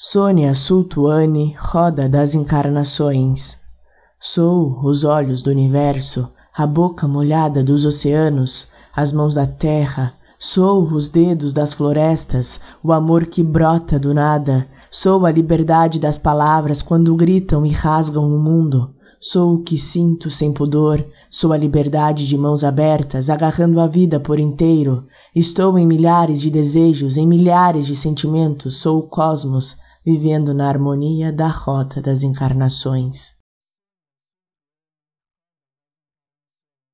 Sônia Sultuane, roda das encarnações. Sou os olhos do universo, a boca molhada dos oceanos, as mãos da terra, sou os dedos das florestas, o amor que brota do nada, sou a liberdade das palavras quando gritam e rasgam o mundo. Sou o que sinto sem pudor, sou a liberdade de mãos abertas, agarrando a vida por inteiro. Estou em milhares de desejos, em milhares de sentimentos, sou o cosmos, vivendo na harmonia da rota das encarnações.